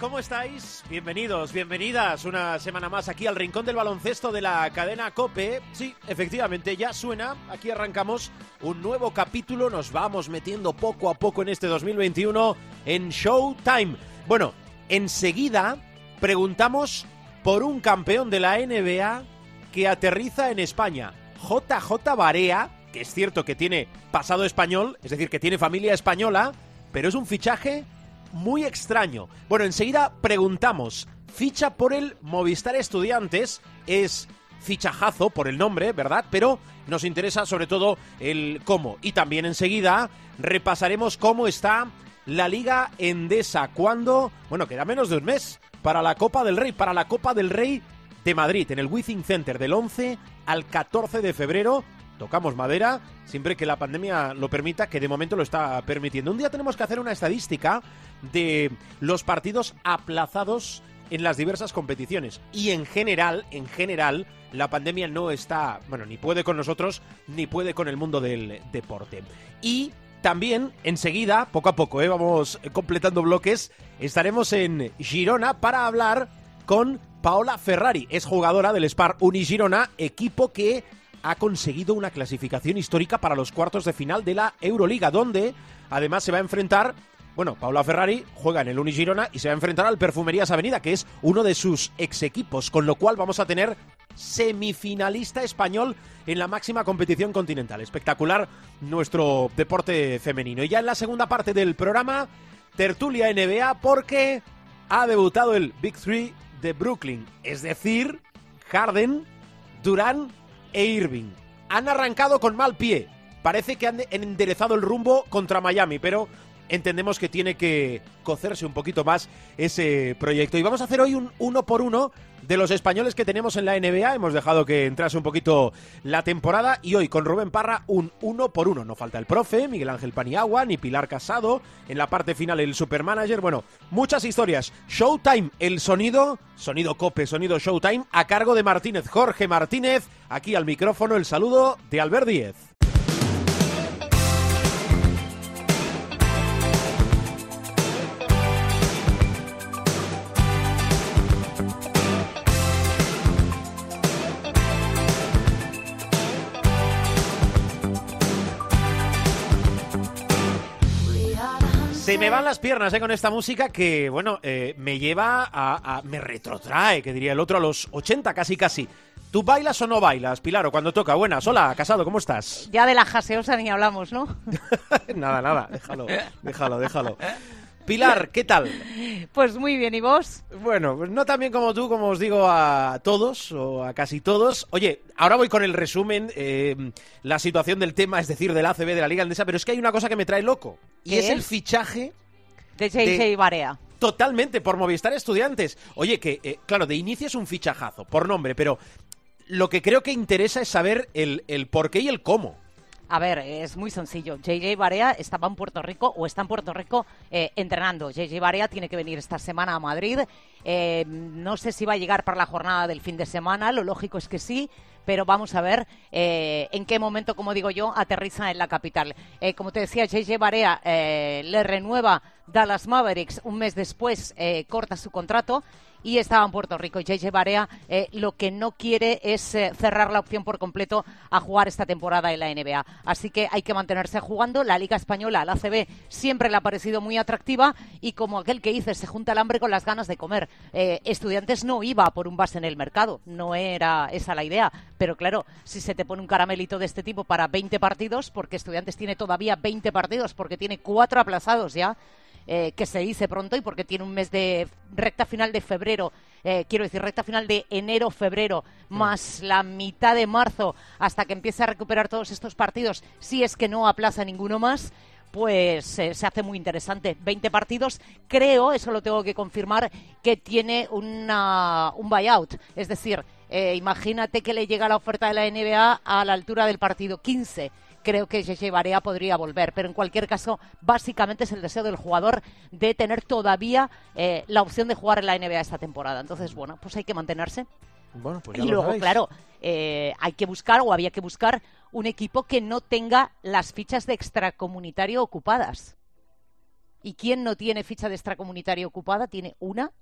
¿Cómo estáis? Bienvenidos, bienvenidas una semana más aquí al Rincón del Baloncesto de la cadena Cope. Sí, efectivamente, ya suena. Aquí arrancamos un nuevo capítulo. Nos vamos metiendo poco a poco en este 2021 en Showtime. Bueno, enseguida preguntamos por un campeón de la NBA que aterriza en España. JJ Barea, que es cierto que tiene pasado español, es decir, que tiene familia española, pero es un fichaje muy extraño. Bueno, enseguida preguntamos, ficha por el Movistar Estudiantes, es fichajazo por el nombre, ¿verdad? Pero nos interesa sobre todo el cómo. Y también enseguida repasaremos cómo está la Liga Endesa, cuando, bueno, queda menos de un mes para la Copa del Rey, para la Copa del Rey de Madrid, en el Wizzing Center, del 11 al 14 de febrero. Tocamos madera, siempre que la pandemia lo permita, que de momento lo está permitiendo. Un día tenemos que hacer una estadística de los partidos aplazados en las diversas competiciones. Y en general, en general, la pandemia no está, bueno, ni puede con nosotros, ni puede con el mundo del deporte. Y también, enseguida, poco a poco, ¿eh? vamos completando bloques, estaremos en Girona para hablar con Paola Ferrari. Es jugadora del Spar Uni Girona, equipo que ha conseguido una clasificación histórica para los cuartos de final de la Euroliga, donde además se va a enfrentar bueno, Paula Ferrari juega en el Unigirona y se va a enfrentar al Perfumerías Avenida, que es uno de sus ex equipos, con lo cual vamos a tener semifinalista español en la máxima competición continental. Espectacular nuestro deporte femenino. Y ya en la segunda parte del programa, tertulia NBA, porque ha debutado el Big Three de Brooklyn, es decir, Harden, Durán e Irving. Han arrancado con mal pie. Parece que han enderezado el rumbo contra Miami, pero entendemos que tiene que cocerse un poquito más ese proyecto. Y vamos a hacer hoy un uno por uno de los españoles que tenemos en la NBA. Hemos dejado que entrase un poquito la temporada y hoy con Rubén Parra un uno por uno. No falta el profe, Miguel Ángel Paniagua, ni Pilar Casado. En la parte final el supermanager. Bueno, muchas historias. Showtime, el sonido, sonido cope, sonido Showtime, a cargo de Martínez. Jorge Martínez, aquí al micrófono el saludo de Albert Díez. Se me van las piernas eh, con esta música que, bueno, eh, me lleva a, a, me retrotrae, que diría el otro, a los 80 casi casi. ¿Tú bailas o no bailas, Pilar, o cuando toca? Buenas, hola, Casado, ¿cómo estás? Ya de la jaseosa ni hablamos, ¿no? nada, nada, déjalo, déjalo, déjalo. Pilar, ¿qué tal? Pues muy bien, ¿y vos? Bueno, pues no tan bien como tú, como os digo a todos, o a casi todos. Oye, ahora voy con el resumen, eh, la situación del tema, es decir, del ACB, de la Liga Andesa, pero es que hay una cosa que me trae loco, y es, es, el fichaje... De JJ Barea. Totalmente, por Movistar Estudiantes. Oye, que, eh, claro, de inicio es un fichajazo, por nombre, pero lo que creo que interesa es saber el, el por qué y el cómo. A ver, es muy sencillo. JJ Barea estaba en Puerto Rico o está en Puerto Rico eh, entrenando. JJ Barea tiene que venir esta semana a Madrid. Eh, no sé si va a llegar para la jornada del fin de semana. Lo lógico es que sí. Pero vamos a ver eh, en qué momento, como digo yo, aterriza en la capital. Como te decía, JJ Barea le renueva Dallas Mavericks un mes después, corta su contrato y estaba en Puerto Rico. Y JJ Barea eh, lo que no quiere es eh, cerrar la opción por completo a jugar esta temporada en la NBA. Así que hay que mantenerse jugando. La Liga Española, la ACB, siempre le ha parecido muy atractiva y como aquel que dice, se junta el hambre con las ganas de comer. Eh, estudiantes no iba por un base en el mercado, no era esa la idea. Pero claro, si se te pone un caramelito de este tipo para 20 partidos, porque Estudiantes tiene todavía 20 partidos, porque tiene cuatro aplazados ya, eh, que se dice pronto y porque tiene un mes de recta final de febrero, eh, quiero decir, recta final de enero, febrero, más la mitad de marzo, hasta que empiece a recuperar todos estos partidos, si es que no aplaza ninguno más pues eh, se hace muy interesante. 20 partidos, creo, eso lo tengo que confirmar, que tiene una, un buyout. Es decir, eh, imagínate que le llega la oferta de la NBA a la altura del partido 15 creo que Gege Barea podría volver. Pero en cualquier caso, básicamente es el deseo del jugador de tener todavía eh, la opción de jugar en la NBA esta temporada. Entonces, bueno, pues hay que mantenerse. Bueno, pues y luego, claro, eh, hay que buscar o había que buscar un equipo que no tenga las fichas de extracomunitario ocupadas. ¿Y quién no tiene ficha de extracomunitario ocupada? Tiene una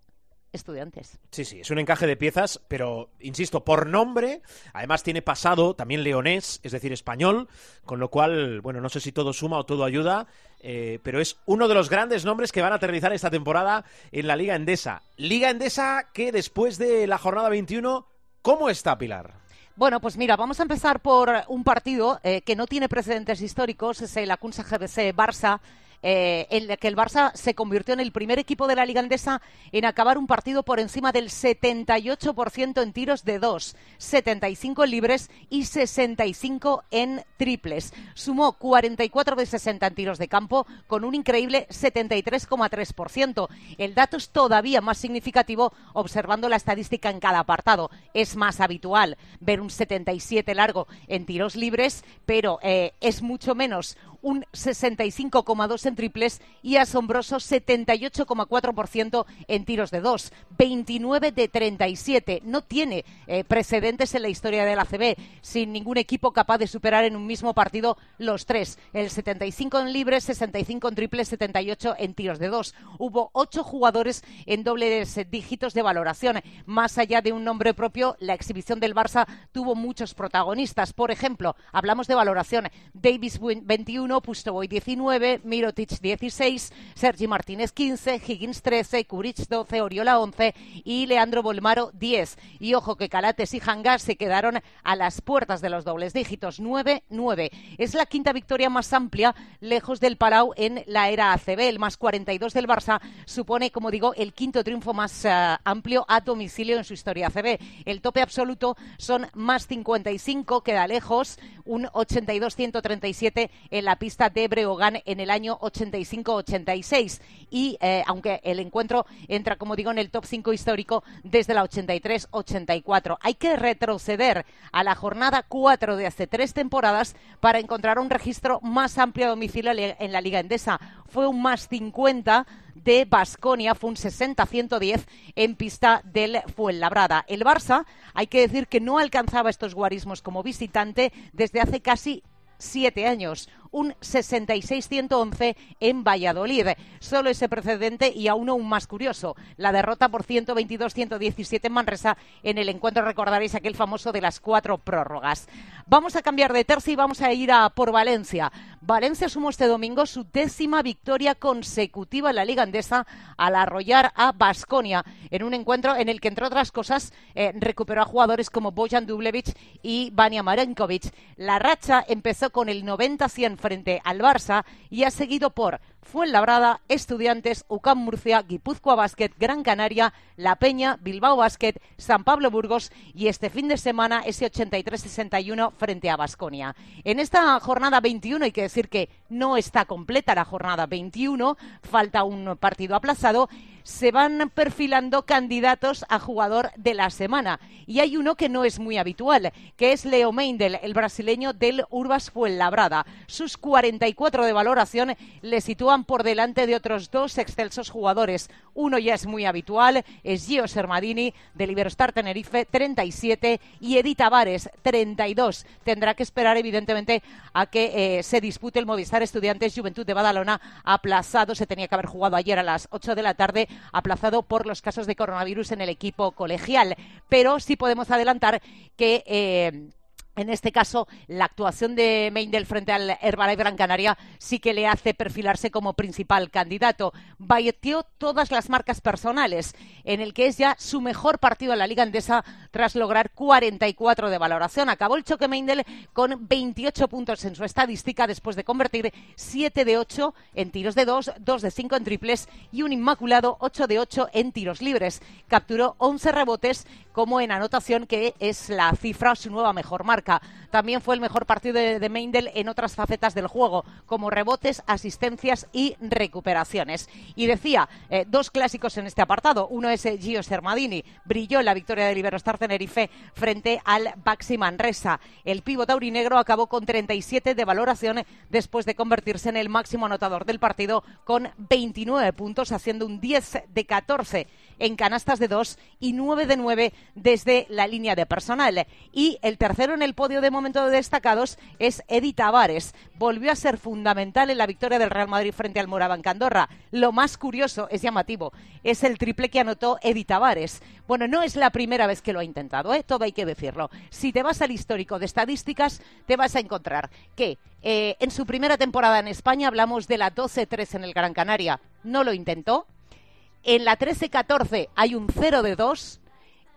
estudiantes. Sí, sí, es un encaje de piezas, pero insisto, por nombre, además tiene pasado también leonés, es decir, español, con lo cual, bueno, no sé si todo suma o todo ayuda, eh, pero es uno de los grandes nombres que van a aterrizar esta temporada en la Liga Endesa. Liga Endesa que después de la jornada 21, ¿cómo está Pilar? Bueno, pues mira, vamos a empezar por un partido eh, que no tiene precedentes históricos, es el Acunsa GBC Barça eh, en el que el Barça se convirtió en el primer equipo de la Liga Andesa en acabar un partido por encima del 78% en tiros de dos, 75 en libres y 65 en triples. Sumó 44 de 60 en tiros de campo con un increíble 73,3%. El dato es todavía más significativo observando la estadística en cada apartado. Es más habitual ver un 77 largo en tiros libres, pero eh, es mucho menos un 65,2 en triples y asombroso 78,4% en tiros de dos, 29 de 37. No tiene eh, precedentes en la historia del ACB, sin ningún equipo capaz de superar en un mismo partido los tres. El 75 en libres, 65 en triples, 78 en tiros de dos. Hubo ocho jugadores en dobles dígitos de valoración. Más allá de un nombre propio, la exhibición del Barça tuvo muchos protagonistas. Por ejemplo, hablamos de valoración. Davis 21, Pustovoy 19, Mirotic 16, Sergi Martínez 15, Higgins 13, Kuric 12, Oriola 11 y Leandro Bolmaro 10. Y ojo que Calates y Hangar se quedaron a las puertas de los dobles dígitos, 9-9. Es la quinta victoria más amplia lejos del Palau en la era ACB. El más 42 del Barça supone, como digo, el quinto triunfo más eh, amplio a domicilio en su historia ACB. El tope absoluto son más 55, queda lejos, un 82-137 en la pista de Breogán en el año 85-86. Y eh, aunque el encuentro entra, como digo, en el top 5 histórico desde la 83-84. Hay que retroceder a la jornada 4 de hace tres temporadas para encontrar un registro más amplio a domicilio en la Liga Endesa. Fue un más 50 de Basconia, fue un 60-110 en pista del Fuenlabrada. El Barça, hay que decir que no alcanzaba estos guarismos como visitante desde hace casi siete años un 66-111 en Valladolid. Solo ese precedente y aún aún más curioso, la derrota por 122-117 en Manresa en el encuentro, recordaréis aquel famoso de las cuatro prórrogas. Vamos a cambiar de tercio y vamos a ir a por Valencia. Valencia sumó este domingo su décima victoria consecutiva en la Liga Andesa al arrollar a Basconia en un encuentro en el que, entre otras cosas, eh, recuperó a jugadores como Bojan Dublevich y Vania Marenkovic. La racha empezó con el 90-100 frente al Barça y ha seguido por Fuenlabrada, Estudiantes, UCAM Murcia, Guipúzcoa Basket, Gran Canaria, La Peña, Bilbao Basket, San Pablo Burgos y este fin de semana ese 83-61 frente a Basconia. En esta jornada 21 hay que decir que no está completa la jornada 21, falta un partido aplazado se van perfilando candidatos a jugador de la semana. Y hay uno que no es muy habitual, que es Leo Meindel, el brasileño del Urbas Fuenlabrada. Sus 44 de valoración le sitúan por delante de otros dos excelsos jugadores. Uno ya es muy habitual, es Gio Sermadini, del Iberostar Tenerife, 37, y Edith Tavares, 32. Tendrá que esperar, evidentemente, a que eh, se dispute el Movistar Estudiantes Juventud de Badalona, aplazado. Se tenía que haber jugado ayer a las 8 de la tarde aplazado por los casos de coronavirus en el equipo colegial. Pero sí podemos adelantar que eh, en este caso, la actuación de Meindel frente al Herbalife Gran Canaria sí que le hace perfilarse como principal candidato. Bayeteó todas las marcas personales, en el que es ya su mejor partido en la Liga Andesa tras lograr 44 de valoración. Acabó el choque Meindel con 28 puntos en su estadística después de convertir 7 de 8 en tiros de 2, 2 de 5 en triples y un inmaculado 8 de 8 en tiros libres. Capturó 11 rebotes como en anotación, que es la cifra, su nueva mejor marca. También fue el mejor partido de, de Meindel en otras facetas del juego, como rebotes, asistencias y recuperaciones. Y decía, eh, dos clásicos en este apartado. Uno es eh, Gio Sermadini, brilló en la victoria del Iberostar Tenerife frente al Baxi Manresa. El pívot aurinegro acabó con 37 de valoración después de convertirse en el máximo anotador del partido con 29 puntos, haciendo un 10 de 14 en canastas de 2 y 9 de 9 desde la línea de personal. Y el tercero en el podio de momento de destacados es Edi Tavares. Volvió a ser fundamental en la victoria del Real Madrid frente al Morabanca Andorra. Lo más curioso, es llamativo, es el triple que anotó Edi Tavares. Bueno, no es la primera vez que lo ha intentado, ¿eh? todo hay que decirlo. Si te vas al histórico de estadísticas, te vas a encontrar que eh, en su primera temporada en España hablamos de la 12-3 en el Gran Canaria. No lo intentó, en la 13-14 hay un 0 de 2.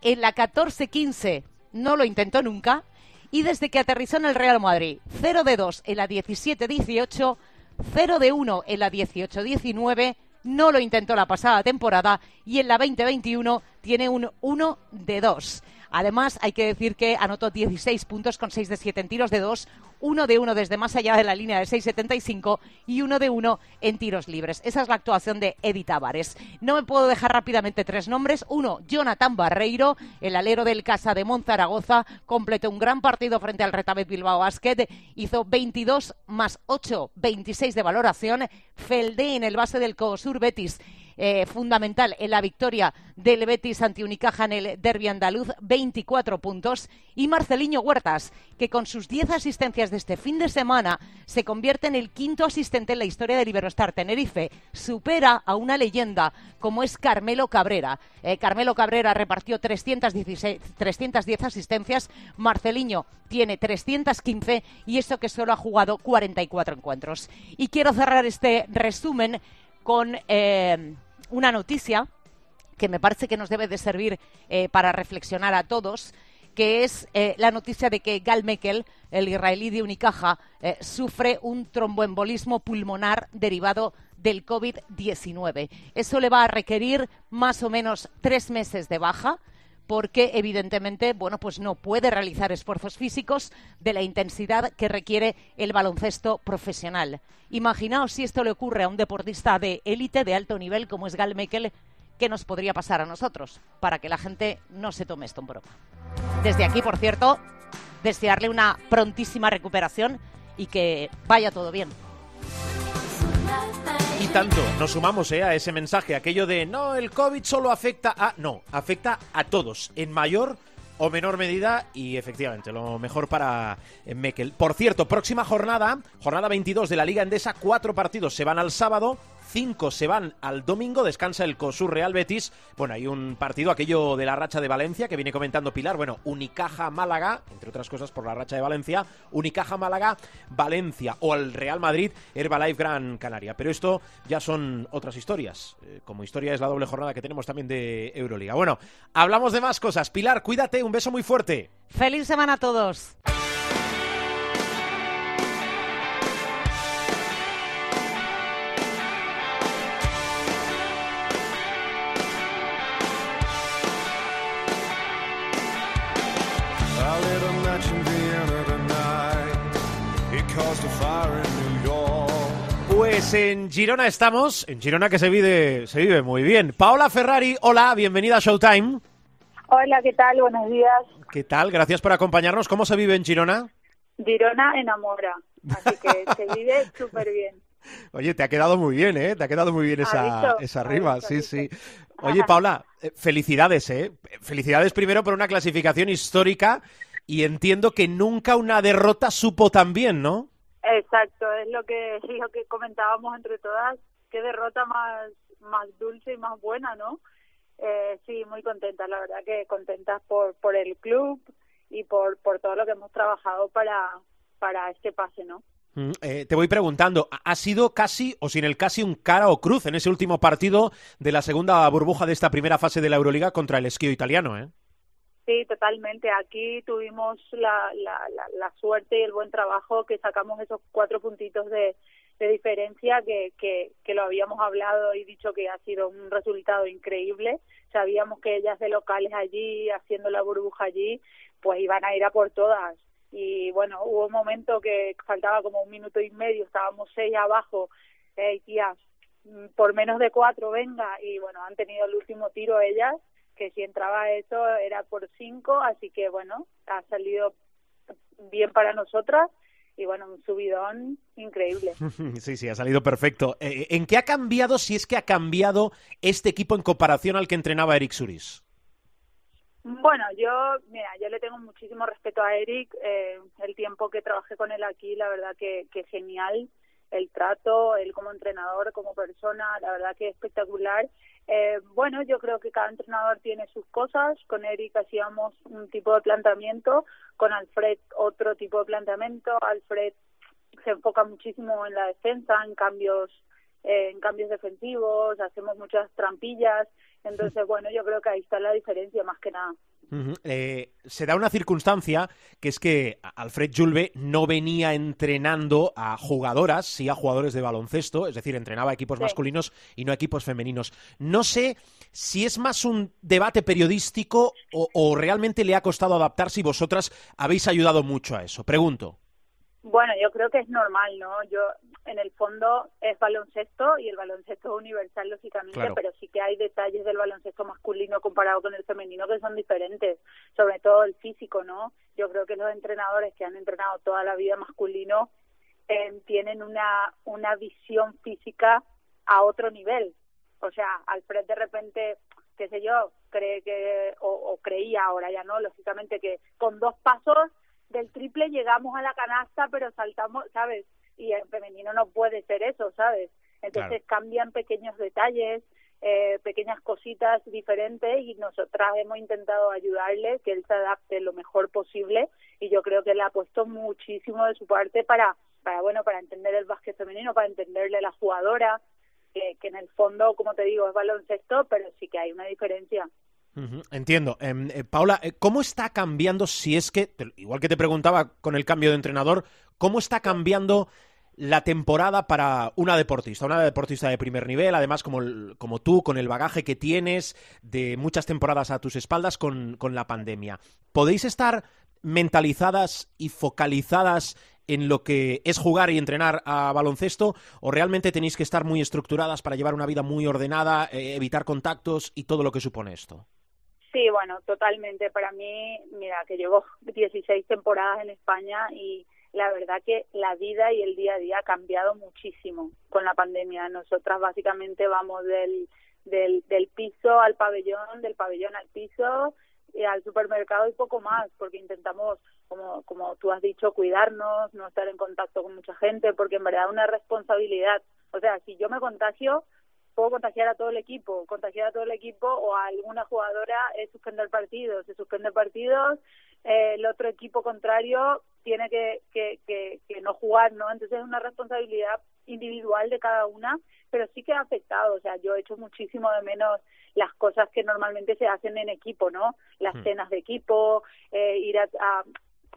En la 14-15 no lo intentó nunca. Y desde que aterrizó en el Real Madrid, 0 de 2 en la 17-18, 0 de 1 en la 18-19, no lo intentó la pasada temporada y en la 2021 tiene un 1 de 2. Además, hay que decir que anotó 16 puntos con 6 de 7 en tiros de 2, 1 de 1 desde más allá de la línea de 6,75 y 1 de 1 en tiros libres. Esa es la actuación de Edi Tavares. No me puedo dejar rápidamente tres nombres. Uno, Jonathan Barreiro, el alero del Casa de Monzaragoza, completó un gran partido frente al Retabet Bilbao Basket, hizo 22 más 8, 26 de valoración. Feldé en el base del Cosur Betis eh, fundamental en la victoria del Betis ante Unicaja en el derby andaluz, 24 puntos. Y Marceliño Huertas, que con sus 10 asistencias de este fin de semana se convierte en el quinto asistente en la historia del Iberostar Tenerife. Supera a una leyenda como es Carmelo Cabrera. Eh, Carmelo Cabrera repartió 316, 310 asistencias, Marceliño tiene 315 y eso que solo ha jugado 44 encuentros. Y quiero cerrar este resumen con eh, una noticia que me parece que nos debe de servir eh, para reflexionar a todos, que es eh, la noticia de que Gal Mekel, el israelí de Unicaja, eh, sufre un tromboembolismo pulmonar derivado del COVID-19. Eso le va a requerir más o menos tres meses de baja porque evidentemente, bueno, pues no puede realizar esfuerzos físicos de la intensidad que requiere el baloncesto profesional. Imaginaos si esto le ocurre a un deportista de élite, de alto nivel, como es Gal Mekel, ¿qué nos podría pasar a nosotros? Para que la gente no se tome esto en broma. Desde aquí, por cierto, desearle una prontísima recuperación y que vaya todo bien. Tanto, nos sumamos eh, a ese mensaje, aquello de no, el COVID solo afecta a... No, afecta a todos, en mayor o menor medida y efectivamente lo mejor para eh, Mekel. Por cierto, próxima jornada, jornada 22 de la Liga Endesa, cuatro partidos se van al sábado, cinco se van al domingo, descansa el COSUR Real Betis. Bueno, hay un partido, aquello de la racha de Valencia, que viene comentando Pilar. Bueno, Unicaja Málaga, entre otras cosas por la racha de Valencia, Unicaja Málaga, Valencia o el Real Madrid, Herbalife Gran Canaria. Pero esto ya son otras historias. Eh, como historia es la doble jornada que tenemos también de Euroliga. Bueno, hablamos de más cosas. Pilar, cuídate, un beso muy fuerte. Feliz semana a todos. Pues en Girona estamos, en Girona que se vive, se vive muy bien. Paola Ferrari, hola, bienvenida a Showtime. Hola, ¿qué tal? Buenos días. ¿Qué tal? Gracias por acompañarnos. ¿Cómo se vive en Girona? Girona enamora, así que se vive súper bien. Oye, te ha quedado muy bien, ¿eh? Te ha quedado muy bien ¿Ha esa, visto? esa ¿Ha rima, visto? sí, ¿Ha sí. Oye, Paula, eh, felicidades, ¿eh? Felicidades primero por una clasificación histórica y entiendo que nunca una derrota supo tan bien, ¿no? Exacto, es lo que lo que comentábamos entre todas, qué derrota más más dulce y más buena, ¿no? Eh, sí, muy contenta, la verdad que contentas por por el club y por por todo lo que hemos trabajado para para este pase, ¿no? Mm, eh, te voy preguntando, ¿ha- ¿ha sido casi o sin el casi un cara o cruz en ese último partido de la segunda burbuja de esta primera fase de la Euroliga contra el esquío italiano, eh? Sí, totalmente. Aquí tuvimos la, la, la, la suerte y el buen trabajo que sacamos esos cuatro puntitos de, de diferencia que, que, lo habíamos hablado y dicho que ha sido un resultado increíble. Sabíamos que ellas de locales allí, haciendo la burbuja allí, pues iban a ir a por todas. y bueno, hubo un momento que faltaba como un minuto y medio, estábamos seis abajo, hey tía, mm, por menos de cuatro venga, y bueno, han tenido el último tiro ellas, que si entraba eso era por cinco, así que bueno, ha salido bien para nosotras y bueno, un subidón increíble. Sí, sí, ha salido perfecto. Eh, ¿En qué ha cambiado, si es que ha cambiado este equipo en comparación al que entrenaba Eric Suris? Bueno, yo, mira, yo le tengo muchísimo respeto a Eric. Eh, el tiempo que trabajé con él aquí, la verdad que, que genial. El trato, él como entrenador, como persona, la verdad que espectacular. Eh, bueno, yo creo que cada entrenador tiene sus cosas. Con Eric hacíamos un tipo de planteamiento, con Alfred otro tipo de planteamiento. Alfred se enfoca muchísimo en la defensa, en cambios, eh, en cambios defensivos, hacemos muchas trampillas. Entonces, bueno, yo creo que ahí está la diferencia más que nada. Eh, se da una circunstancia que es que Alfred Julve no venía entrenando a jugadoras, sí a jugadores de baloncesto, es decir, entrenaba a equipos masculinos y no a equipos femeninos. No sé si es más un debate periodístico o realmente le ha costado adaptarse y vosotras habéis ayudado mucho a eso. Pregunto. Bueno, yo creo que es normal, ¿no? Yo, en el fondo, es baloncesto y el baloncesto es universal, lógicamente, pero sí que hay detalles del baloncesto masculino comparado con el femenino que son diferentes, sobre todo el físico, ¿no? Yo creo que los entrenadores que han entrenado toda la vida masculino eh, tienen una, una visión física a otro nivel. O sea, Alfred de repente, qué sé yo, cree que, o, o creía, ahora ya no, lógicamente, que con dos pasos del triple llegamos a la canasta, pero saltamos, ¿sabes? Y en femenino no puede ser eso, ¿sabes? Entonces cambian pequeños detalles, eh, pequeñas cositas diferentes y nosotras hemos intentado ayudarle que él se adapte lo mejor posible y yo creo que él ha puesto muchísimo de su parte para, para bueno, para entender el básquet femenino, para entenderle a la jugadora, que, que en el fondo, como te digo, es baloncesto, pero sí que hay una diferencia. Entiendo. Em, eh, Paula, eh, ¿cómo está cambiando, si es que, igual que te preguntaba con el cambio de entrenador, cómo está cambiando la temporada para una deportista, una deportista de primer nivel, además como, como tú, con el bagaje que tienes de muchas temporadas a tus espaldas con, con la pandemia? ¿Podéis estar mentalizadas y focalizadas en lo que es jugar y entrenar a baloncesto o realmente tenéis que estar muy estructuradas para llevar una vida muy ordenada, eh, evitar contactos y todo lo que supone esto? Sí, bueno, totalmente. Para mí, mira, que llevo 16 temporadas en España y la verdad que la vida y el día a día ha cambiado muchísimo con la pandemia. Nosotras básicamente vamos del, del, del piso al pabellón, del pabellón al piso y al supermercado y poco más, porque intentamos, como, como tú has dicho, cuidarnos, no estar en contacto con mucha gente, porque en verdad una responsabilidad. O sea, si yo me contagio, puedo contagiar a todo el equipo, contagiar a todo el equipo o a alguna jugadora es suspender partidos, se suspende partidos, eh, el otro equipo contrario tiene que, que, que, que no jugar, ¿no? Entonces es una responsabilidad individual de cada una, pero sí que ha afectado, o sea, yo he hecho muchísimo de menos las cosas que normalmente se hacen en equipo, ¿no? Las hmm. cenas de equipo, eh, ir a, a,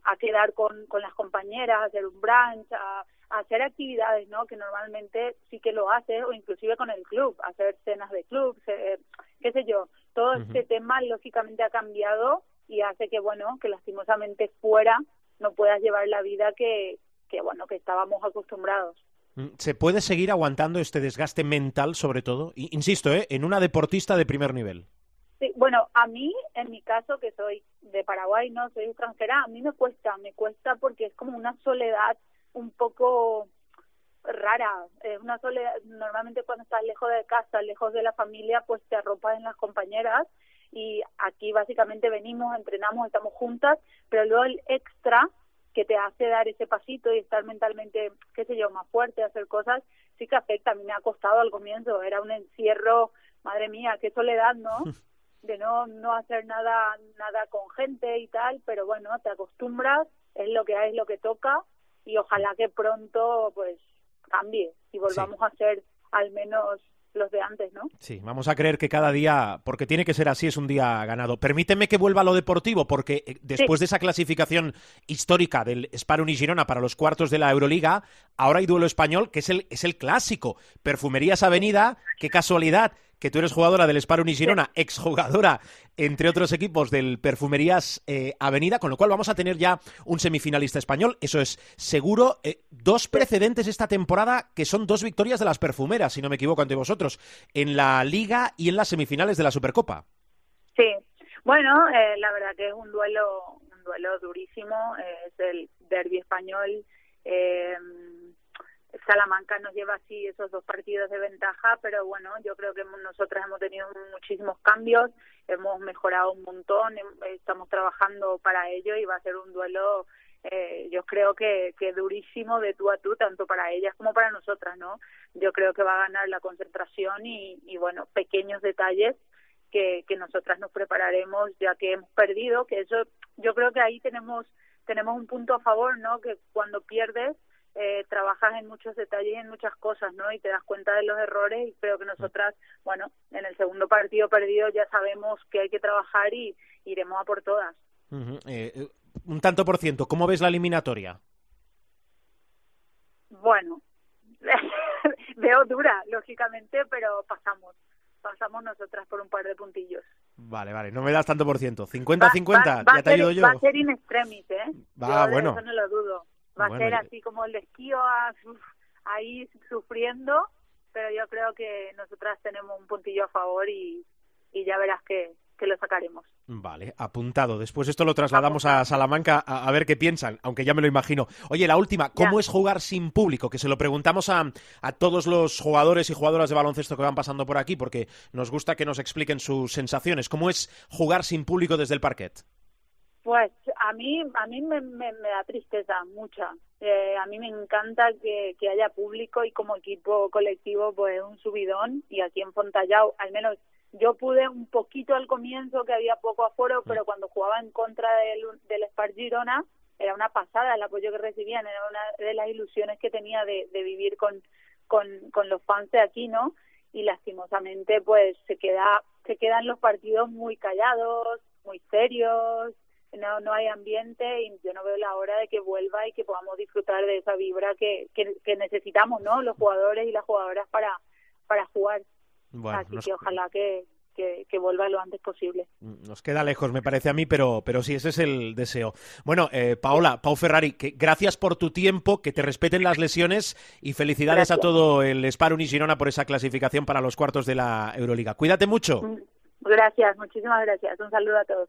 a, quedar con, con las compañeras, hacer un brunch, a, hacer actividades, ¿no? Que normalmente sí que lo hace, o inclusive con el club, hacer cenas de club, qué sé yo. Todo este tema lógicamente ha cambiado y hace que, bueno, que lastimosamente fuera no puedas llevar la vida que, que bueno, que estábamos acostumbrados. Mm, ¿Se puede seguir aguantando este desgaste mental, sobre todo? Insisto, ¿eh? en una deportista de primer nivel. Sí, bueno, a mí, en mi caso, que soy de Paraguay, no soy extranjera, a mí me cuesta, me cuesta porque es como una soledad un poco rara, es una soledad, normalmente cuando estás lejos de casa, lejos de la familia, pues te arropas en las compañeras y aquí básicamente venimos, entrenamos, estamos juntas, pero luego el extra que te hace dar ese pasito y estar mentalmente, qué sé yo, más fuerte, hacer cosas, sí que afecta. A mí me ha costado al comienzo, era un encierro, madre mía, qué soledad, ¿no? De no, no hacer nada, nada con gente y tal, pero bueno, te acostumbras, es lo que hay, es lo que toca y ojalá que pronto pues cambie y volvamos a ser al menos los de antes, ¿no? Sí, vamos a creer que cada día, porque tiene que ser así, es un día ganado. Permíteme que vuelva a lo deportivo, porque eh, después de esa clasificación histórica del Sparun y Girona para los cuartos de la Euroliga, ahora hay duelo español, que es el, es el clásico. Perfumerías Avenida, qué casualidad que tú eres jugadora del Spar Girona, exjugadora, entre otros equipos, del Perfumerías eh, Avenida, con lo cual vamos a tener ya un semifinalista español, eso es seguro. Eh, dos precedentes esta temporada, que son dos victorias de las perfumeras, si no me equivoco, ante vosotros, en la Liga y en las semifinales de la Supercopa. Sí, bueno, eh, la verdad que es un duelo, un duelo durísimo, es el derby español. Eh, Salamanca nos lleva así esos dos partidos de ventaja, pero bueno, yo creo que nosotras hemos tenido muchísimos cambios, hemos mejorado un montón, estamos trabajando para ello y va a ser un duelo, eh, yo creo que, que durísimo de tú a tú, tanto para ellas como para nosotras, ¿no? Yo creo que va a ganar la concentración y, y bueno, pequeños detalles que, que nosotras nos prepararemos ya que hemos perdido, que eso, yo creo que ahí tenemos tenemos un punto a favor, ¿no? Que cuando pierdes eh, trabajas en muchos detalles y en muchas cosas, ¿no? Y te das cuenta de los errores y creo que nosotras, bueno, en el segundo partido perdido ya sabemos que hay que trabajar y iremos a por todas. Eh, eh, un tanto por ciento, ¿cómo ves la eliminatoria? Bueno, veo dura, lógicamente, pero pasamos. Pasamos nosotras por un par de puntillos. Vale, vale, no me das tanto por ciento. 50-50, ya te ayudo yo. Va a ser in extremis, ¿eh? Va, bueno. Eso no lo dudo. Va a ser así como el esquío ahí sufriendo, pero yo creo que nosotras tenemos un puntillo a favor y, y ya verás que, que lo sacaremos. Vale, apuntado. Después esto lo trasladamos a Salamanca a, ver qué piensan, aunque ya me lo imagino. Oye, la última, ¿cómo es jugar sin público? Que se lo preguntamos a, a todos los jugadores y jugadoras de baloncesto que van pasando por aquí, porque nos gusta que nos expliquen sus sensaciones. ¿Cómo es jugar sin público desde el parquet? Pues a mí, a mí me, me, da tristeza, mucha. Eh, a mí me encanta que, que haya público y como equipo colectivo pues un subidón y aquí en Fontallao al menos yo pude un poquito al comienzo que había poco aforo, mm. pero cuando jugaba en contra del, del Spar Girona era una pasada el apoyo que recibían, era una de las ilusiones que tenía de, de vivir con, con, con los fans de aquí, ¿no? Y lastimosamente pues se queda se quedan los partidos muy callados, muy serios, no, no hay ambiente y yo no veo la hora de que vuelva y que podamos disfrutar de esa vibra que, que, necesitamos, ¿no? Los jugadores y las jugadoras para, para jugar. Así que ojalá que, que, vuelva lo antes posible. Nos queda lejos, me parece a mí, pero, pero sí, ese es el deseo. Bueno, eh, Paola, Pau Ferrari, que gracias por tu tiempo, que te respeten las lesiones y felicidades a todo el Spar Girona por esa clasificación para los cuartos de la Euroliga. Cuídate mucho. Gracias, muchísimas gracias. Un saludo a todos.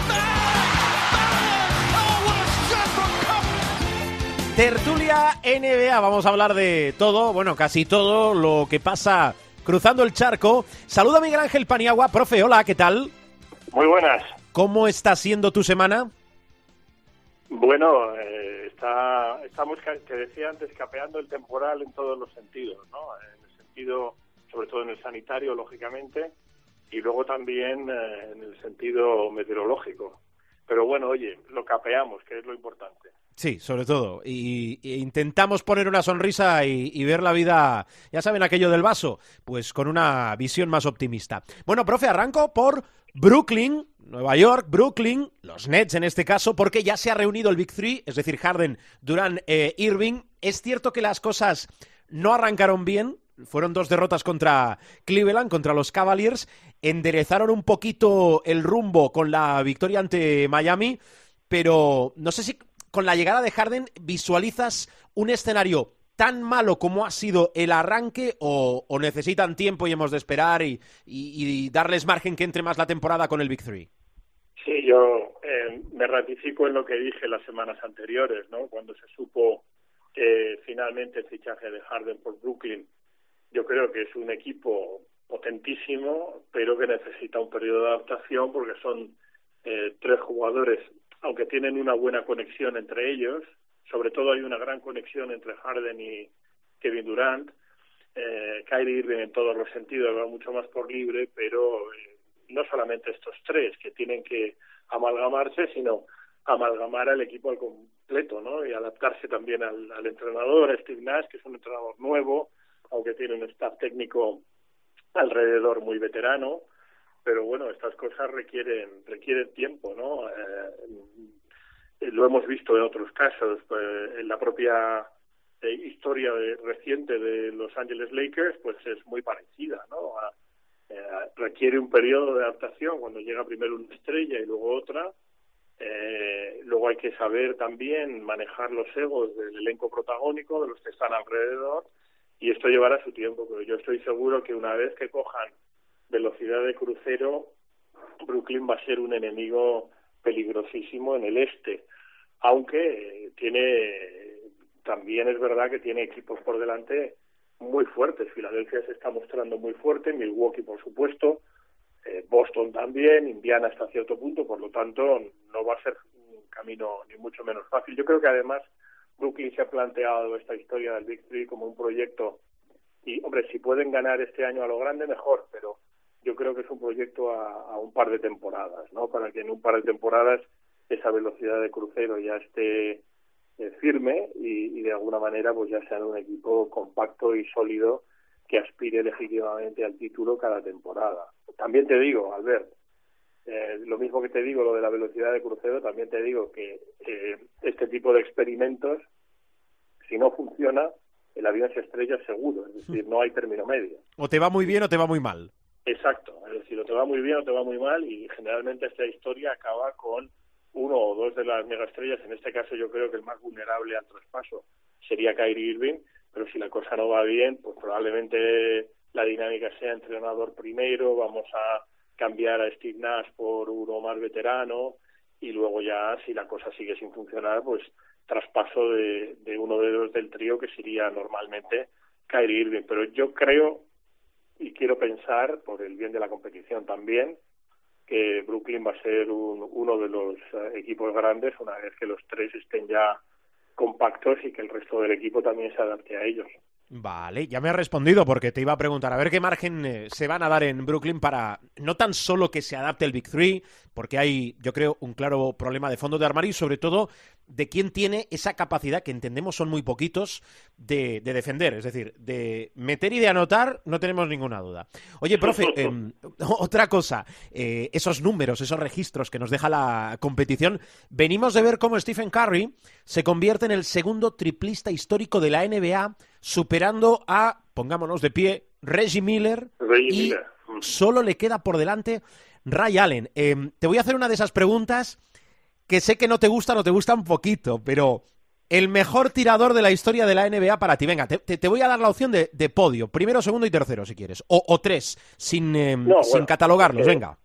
Tertulia NBA, vamos a hablar de todo, bueno, casi todo lo que pasa cruzando el charco. Saluda Miguel Ángel Paniagua, profe, hola, ¿qué tal? Muy buenas. ¿Cómo está siendo tu semana? Bueno, eh, está, estamos, te decía antes, capeando el temporal en todos los sentidos, ¿no? En el sentido, sobre todo en el sanitario, lógicamente, y luego también eh, en el sentido meteorológico. Pero bueno, oye, lo capeamos, que es lo importante. Sí, sobre todo. Y, intentamos poner una sonrisa y, ver la vida, ya saben, aquello del vaso, pues con una visión más optimista. Bueno, profe, arranco por Brooklyn, Nueva York, Brooklyn, los Nets en este caso, porque ya se ha reunido el Big Three, es decir, Harden, Durant, eh, Irving. Es cierto que las cosas no arrancaron bien, fueron dos derrotas contra Cleveland, contra los Cavaliers, enderezaron un poquito el rumbo con la victoria ante Miami, pero no sé si con la llegada de Harden visualizas un escenario tan malo como ha sido el arranque o, necesitan tiempo y hemos de esperar y, darles margen que entre más la temporada con el Big Three? Sí, yo eh, me ratifico en lo que dije las semanas anteriores, ¿no? Cuando se supo que finalmente el fichaje de Harden por Brooklyn, yo creo que es un equipo potentísimo, pero que necesita un periodo de adaptación porque son eh, tres jugadores aunque tienen una buena conexión entre ellos, sobre todo hay una gran conexión entre Harden y Kevin Durant, eh, Kyrie Irving en todos los sentidos va mucho más por libre, pero eh, no solamente estos tres que tienen que amalgamarse, sino amalgamar al equipo al completo, ¿no? Y adaptarse también al, al entrenador, Steve Nash, que es un entrenador nuevo, aunque tiene un staff técnico alrededor muy veterano, pero bueno, estas cosas requieren requieren tiempo, ¿no? Eh, lo hemos visto en otros casos, pues, en la propia eh, historia de, reciente de Los Angeles Lakers, pues es muy parecida, ¿no? eh, requiere un periodo de adaptación cuando llega primero una estrella y luego otra. Eh, luego hay que saber también manejar los egos del elenco protagónico, de los que están alrededor, y esto llevará su tiempo, pero yo estoy seguro que una vez que cojan velocidad de crucero, Brooklyn va a ser un enemigo peligrosísimo en el este, aunque tiene también es verdad que tiene equipos por delante muy fuertes. Filadelfia se está mostrando muy fuerte, Milwaukee por supuesto, eh, Boston también, Indiana hasta cierto punto, por lo tanto no va a ser un camino ni mucho menos fácil. Yo creo que además Brooklyn se ha planteado esta historia del Big Three como un proyecto y, hombre, si pueden ganar este año a lo grande, mejor, pero yo creo que es un proyecto a, un par de temporadas, ¿no? Para que en un par de temporadas esa velocidad de crucero ya esté eh, firme y, y, de alguna manera pues ya sea un equipo compacto y sólido que aspire legítimamente al título cada temporada. También te digo, Albert, eh, lo mismo que te digo lo de la velocidad de crucero, también te digo que eh, este tipo de experimentos, si no funciona, el avión se estrella seguro, es decir, no hay término medio. O te va muy bien o te va muy mal. Exacto, es decir, o te va muy bien o te va muy mal y generalmente esta historia acaba con uno o dos de las megaestrellas, en este caso yo creo que el más vulnerable al traspaso sería Kyrie Irving, pero si la cosa no va bien, pues probablemente la dinámica sea entrenador primero, vamos a cambiar a Steve Nash por uno más veterano y luego ya si la cosa sigue sin funcionar, pues traspaso de, uno de los del trío que sería normalmente Kyrie Irving. Pero yo creo y quiero pensar, por el bien de la competición también, que Brooklyn va a ser un, uno de los uh, equipos grandes una vez que los tres estén ya compactos y que el resto del equipo también se adapte a ellos. Vale, ya me has respondido porque te iba a preguntar a ver qué margen eh, se van a dar en Brooklyn para no tan solo que se adapte el Big Three, porque hay, yo creo, un claro problema de fondo de armario y sobre todo de quién tiene esa capacidad, que entendemos son muy poquitos, de, de defender. Es decir, de meter y de anotar, no tenemos ninguna duda. Oye, profe, eh, otra cosa, eh, esos números, esos registros que nos deja la competición, venimos de ver cómo Stephen Curry se convierte en el segundo triplista histórico de la NBA, superando a, pongámonos de pie, Reggie Miller, Reggie y Miller. solo le queda por delante Ray Allen. Eh, te voy a hacer una de esas preguntas que sé que no te gusta, no te gusta un poquito, pero el mejor tirador de la historia de la NBA para ti. Venga, te, voy a dar la opción de, de, podio, primero, segundo y tercero, si quieres, o, o tres, sin, eh, no, sin bueno, catalogarlos. eh, Venga.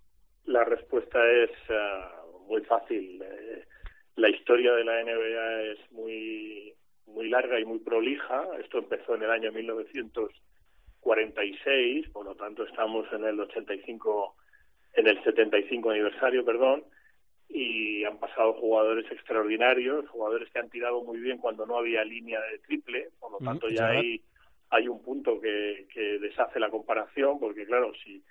La respuesta es uh, muy fácil. Eh, la historia de la NBA es muy muy larga y muy prolija. Esto empezó en el año 1946, por lo tanto estamos en el 85, en el 75 aniversario, perdón, y han pasado jugadores extraordinarios, jugadores que han tirado muy bien cuando no había línea de triple, por lo tanto Mm, ya hay, hay un punto que, que deshace la comparación, porque claro, si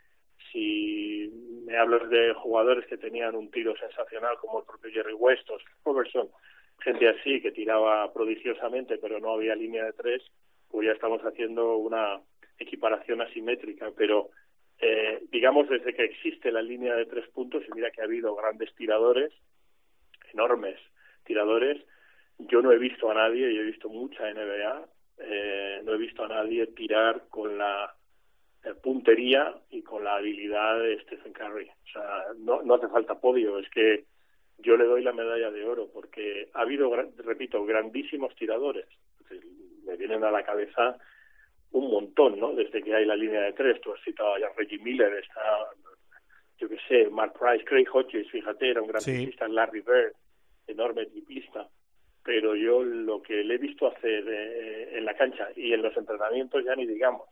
si me hablas de jugadores que tenían un tiro sensacional como el propio Jerry West o Robertson, gente así que tiraba prodigiosamente pero no había línea de tres, pues ya estamos haciendo una equiparación asimétrica, pero eh, digamos desde que existe la línea de tres puntos y mira que ha habido grandes tiradores, enormes tiradores, yo no he visto a nadie, y he visto mucha NBA, eh, no he visto a nadie tirar con la eh, puntería y con la habilidad de Stephen Curry. O sea, no, no hace falta podio, es que yo le doy la medalla de oro porque ha habido, repito, grandísimos tiradores. Me vienen a la cabeza un montón, ¿no? Desde que hay la línea de tres, tú has citado ya Reggie Miller, está, yo qué sé, Mark Price, Craig Hodges, fíjate, era un gran Sí. Larry Bird, enorme triplista. Pero yo lo que le he visto hacer eh, en la cancha y en los entrenamientos ya ni digamos,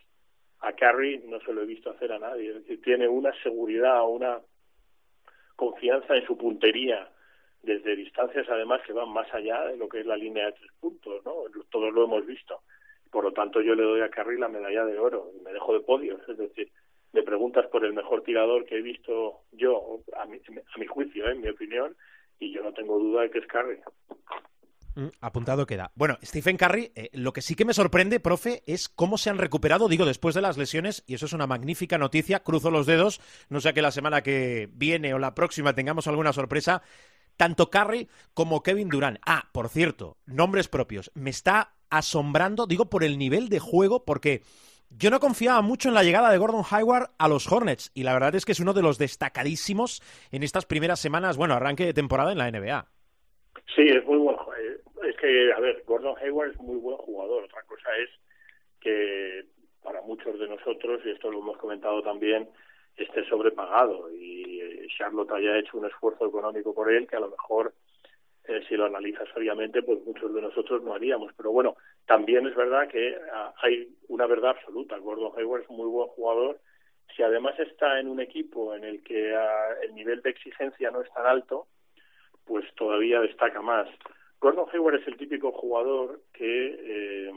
a Curry no se lo he visto hacer a nadie. Es decir, tiene una seguridad, una confianza en su puntería desde distancias además que van más allá de lo que es la línea de tres puntos, ¿no? Todos lo hemos visto. Por lo tanto, yo le doy a Curry la medalla de oro y me dejo de podios. Es decir, me preguntas por el mejor tirador que he visto yo, a mi, a mi juicio, ¿eh? en mi opinión, y yo no tengo duda de que es Curry. Mm, apuntado queda. Bueno, Stephen Curry, eh, lo que sí que me sorprende, profe, es cómo se han recuperado, digo, después de las lesiones, y eso es una magnífica noticia, cruzo los dedos, no sé que la semana que viene o la próxima tengamos alguna sorpresa, tanto Curry como Kevin Durant. Ah, por cierto, nombres propios. Me está asombrando, digo, por el nivel de juego, porque yo no confiaba mucho en la llegada de Gordon Hayward a los Hornets, y la verdad es que es uno de los destacadísimos en estas primeras semanas, bueno, arranque de temporada en la NBA. Sí, es muy bueno. Es que, a ver, Gordon Hayward es muy buen jugador. Otra cosa es que para muchos de nosotros, y esto lo hemos comentado también, esté sobrepagado y eh, Charlotte haya hecho un esfuerzo económico por él que a lo mejor eh, si lo analizas obviamente pues muchos de nosotros no haríamos. Pero bueno también es verdad que ah, hay una verdad absoluta. Gordon Hayward es un muy buen jugador. Si además está en un equipo en el que ah, el nivel de exigencia no es tan alto pues todavía destaca más. Gordon Hayward es el típico jugador que eh,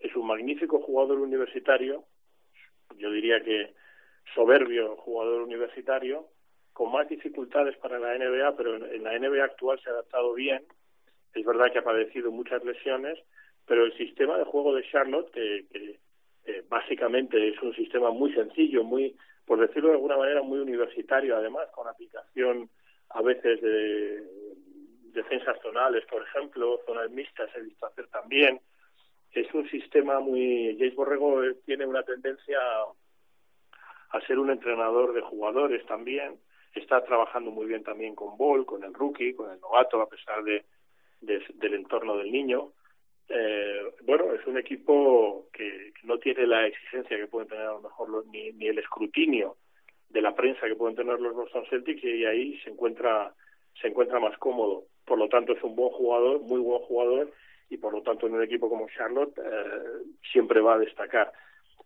es un magnífico jugador universitario, yo diría que soberbio jugador universitario, con más dificultades para la NBA, pero en, la NBA actual se ha adaptado bien. Es verdad que ha padecido muchas lesiones, pero el sistema de juego de Charlotte, que, que eh, básicamente es un sistema muy sencillo, muy, por decirlo de alguna manera, muy universitario, además, con aplicación a veces de defensas zonales, por ejemplo, zonas mixtas he visto hacer también. Es un sistema muy... James Borrego tiene una tendencia a ser un entrenador de jugadores también. Está trabajando muy bien también con Ball, con el rookie, con el novato, a pesar de, del entorno del niño. Eh, bueno, es un equipo que, no tiene la exigencia que pueden tener a lo mejor los, ni, ni el escrutinio de la prensa que pueden tener los Boston Celtics y ahí se encuentra se encuentra más cómodo. Por lo tanto, es un buen jugador, muy buen jugador, y por lo tanto en un equipo como Charlotte eh, siempre va a destacar.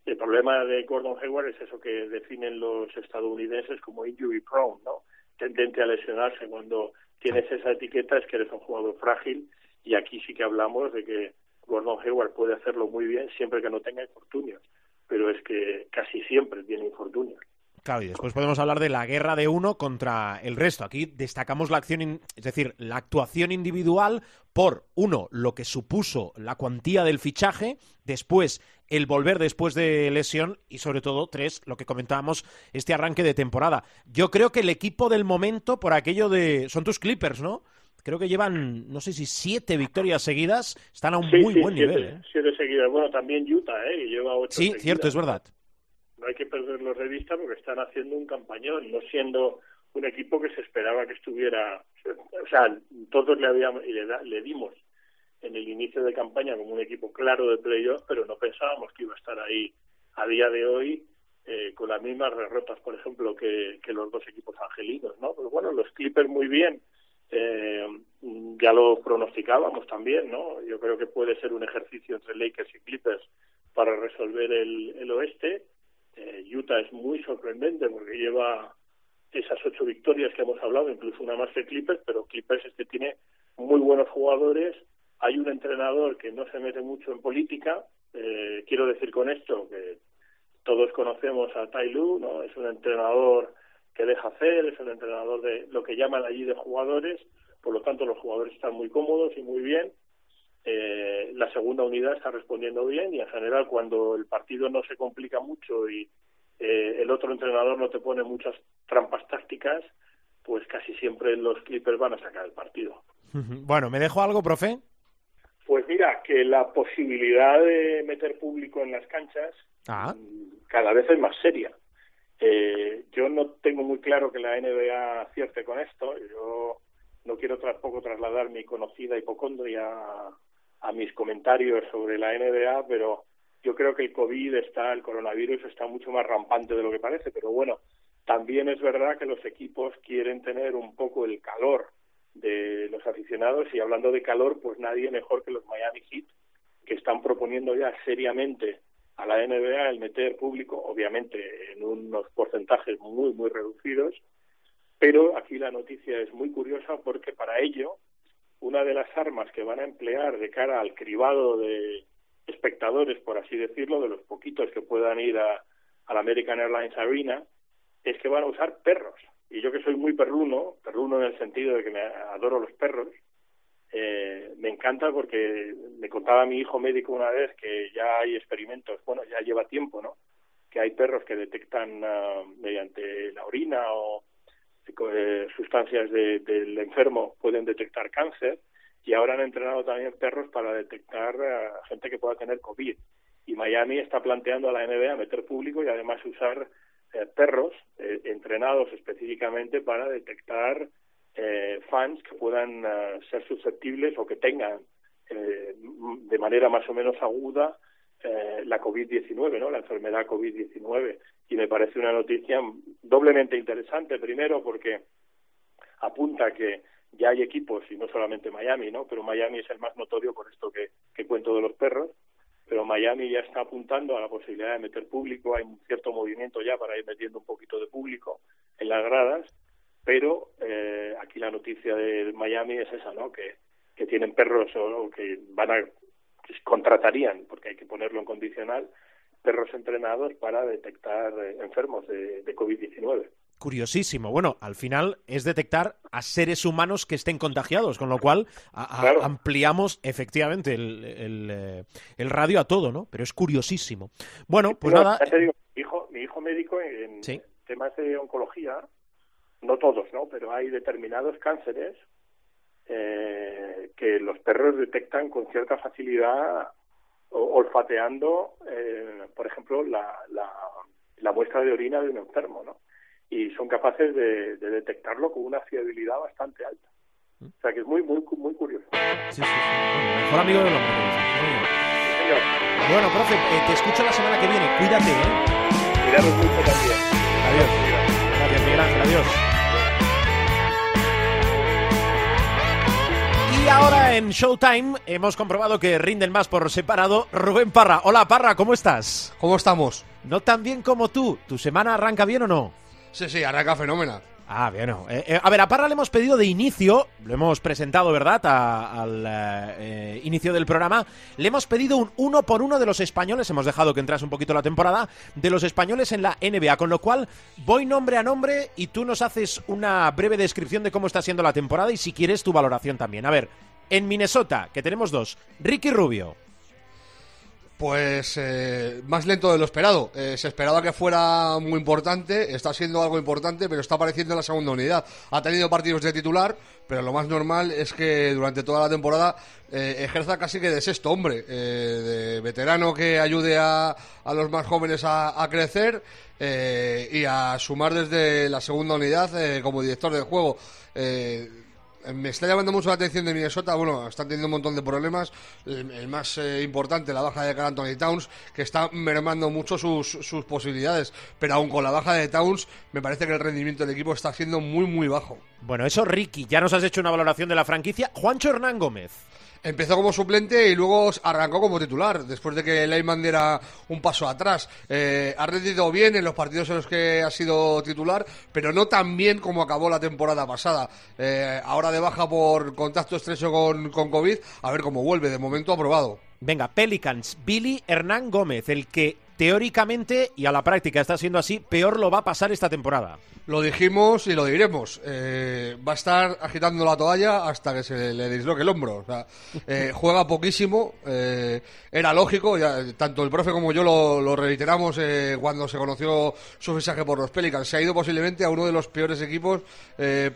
El problema de Gordon Hayward es eso que definen los estadounidenses como injury prone, ¿no? Tendente a lesionarse cuando tienes esa etiqueta es que eres un jugador frágil y aquí sí que hablamos de que Gordon Hayward puede hacerlo muy bien siempre que no tenga infortunios, pero es que casi siempre tiene infortunios. Claro, y después podemos hablar de la guerra de uno contra el resto. Aquí destacamos la acción, es decir, la actuación individual por, uno, lo que supuso la cuantía del fichaje, después el volver después de lesión y sobre todo, tres, lo que comentábamos, este arranque de temporada. Yo creo que el equipo del momento, por aquello de... Son tus Clippers, ¿no? Creo que llevan, no sé si siete victorias seguidas, están a un muy buen nivel. ¿eh? Siete seguidas. Bueno, también Utah, ¿eh? lleva ocho Sí, cierto, es verdad no hay que perderlos de vista porque están haciendo un campañón, no siendo un equipo que se esperaba que estuviera, o sea, todos le habíamos y le, le dimos en el inicio de campaña como un equipo claro de playoff, pero no pensábamos que iba a estar ahí a día de hoy eh, con las mismas derrotas, por ejemplo, que, que los dos equipos angelinos, ¿no? Pero bueno, los Clippers muy bien, eh, ya lo pronosticábamos también, ¿no? Yo creo que puede ser un ejercicio entre Lakers y Clippers para resolver el, el oeste eh, Utah es muy sorprendente porque lleva esas ocho victorias que hemos hablado, incluso una más que Clippers, pero Clippers este tiene muy buenos jugadores. Hay un entrenador que no se mete mucho en política. Eh, quiero decir con esto que todos conocemos a Tai Lu, ¿no? Es un entrenador que deja hacer, es un entrenador de lo que llaman allí de jugadores. Por lo tanto, los jugadores están muy cómodos y muy bien eh, la segunda unidad está respondiendo bien y en general cuando el partido no se complica mucho y eh, el otro entrenador no te pone muchas trampas tácticas, pues casi siempre los Clippers van a sacar el partido. Bueno, ¿me dejo algo, profe? Pues mira, que la posibilidad de meter público en las canchas ah. mm, cada vez es más seria. Eh, yo no tengo muy claro que la NBA acierte con esto. Yo no quiero tampoco trasladar mi conocida hipocondria a mis comentarios sobre la NBA, pero yo creo que el COVID está, el coronavirus está mucho más rampante de lo que parece, pero bueno, también es verdad que los equipos quieren tener un poco el calor de los aficionados y hablando de calor, pues nadie mejor que los Miami Heat, que están proponiendo ya seriamente a la NBA el meter público, obviamente en unos porcentajes muy, muy reducidos, pero aquí la noticia es muy curiosa porque para ello una de las armas que van a emplear de cara al cribado de, espectadores, por así decirlo, de los poquitos que puedan ir a, al American Airlines Arena, es que van a usar perros. Y yo que soy muy perruno, perruno en el sentido de que me adoro los perros, eh, me encanta porque me contaba mi hijo médico una vez que ya hay experimentos, bueno, ya lleva tiempo, ¿no? Que hay perros que detectan ah, mediante la orina o eh, sustancias de, del enfermo pueden detectar cáncer y ahora han entrenado también perros para detectar a gente que pueda tener COVID. Y Miami está planteando a la NBA meter público y además usar eh, perros eh, entrenados específicamente para detectar eh, fans que puedan ser susceptibles o que tengan de manera más o menos aguda la COVID-19, ¿no? La enfermedad COVID-19. Y me parece una noticia doblemente interesante, primero porque apunta que ya hay equipos, y no solamente Miami, ¿no? Pero Miami es el más notorio por esto que, que cuento de los perros, pero Miami ya está apuntando a la posibilidad de meter público, hay un cierto movimiento ya para ir metiendo un poquito de público en las gradas, pero eh, aquí la noticia de Miami es esa, ¿no? Que, que tienen perros o, o que van a que contratarían, porque hay que ponerlo en condicional, perros entrenados para detectar eh, enfermos de, de COVID-19 curiosísimo. Bueno, al final es detectar a seres humanos que estén contagiados, con lo cual a, a, Claro. ampliamos efectivamente el, el, eh, el radio a todo, ¿no? Pero es curiosísimo. Bueno, pues No, nada. ya te digo, mi hijo, mi hijo médico en Sí. temas de oncología, no todos, ¿no? Pero hay determinados cánceres eh, que los perros detectan con cierta facilidad olfateando, eh, por ejemplo, la, la, la muestra de orina de un enfermo, ¿no? Y son capaces de, de detectarlo con una fiabilidad bastante alta. O sea que es muy, muy, muy curioso. Sí, sí, sí. Bueno, mejor amigo. Sí, señor. Bueno, profe, eh, te escucho la semana que viene. Cuídate, ¿eh? Cuidaros mucho también. Adiós. Gracias, Miguel Ángel. Adiós. Ahora en Showtime hemos comprobado que rinden más por separado Rubén Parra. Hola Parra, ¿cómo estás? ¿Cómo estamos? No tan bien como tú. ¿Tu semana arranca bien o no? Sí, sí, arranca fenómena. Ah, bien. no. Eh, eh, a ver, a Parra le hemos pedido de inicio, lo hemos presentado, ¿verdad? Al eh, inicio del programa, le hemos pedido un uno por uno de los españoles, hemos dejado que entrase un poquito la temporada, de los españoles en la NBA, con lo cual voy nombre a nombre y tú nos haces una breve descripción de cómo está siendo la temporada y si quieres tu valoración también. A ver, en Minnesota, que tenemos dos, Ricky Rubio. Pues eh, más lento de lo esperado. Eh, se esperaba que fuera muy importante, está siendo algo importante, pero está apareciendo en la segunda unidad. Ha tenido partidos de titular, pero lo más normal es que durante toda la temporada eh, ejerza casi que de sexto hombre, de veterano que ayude a, los más jóvenes a, crecer y a sumar desde la segunda unidad como director del juego. Me está llamando mucho la atención de Minnesota. Bueno, están teniendo un montón de problemas. El, el más eh, importante, la baja de Carl Anthony Towns, que está mermando mucho sus, sus posibilidades. Pero aún con la baja de Towns, me parece que el rendimiento del equipo está siendo muy, muy bajo. Bueno, eso Ricky, ya nos has hecho una valoración de la franquicia. Juancho Hernán Gómez. Empezó como suplente y luego arrancó como titular, después de que Leyman diera un paso atrás. Eh, ha rendido bien en los partidos en los que ha sido titular, pero no tan bien como acabó la temporada pasada. Eh, ahora de baja por contacto estrecho con, con COVID, a ver cómo vuelve. De momento aprobado. Venga, Pelicans, Billy Hernán Gómez, el que teóricamente y a la práctica está siendo así, peor lo va a pasar esta temporada. Lo dijimos y lo diremos. Eh, va a estar agitando la toalla hasta que se le disloque el hombro. O sea, eh, juega poquísimo. eh, era lógico. Ya, tanto el profe como yo lo, lo reiteramos eh, cuando se conoció su fichaje por los Pelicans. Se ha ido posiblemente a uno de los peores equipos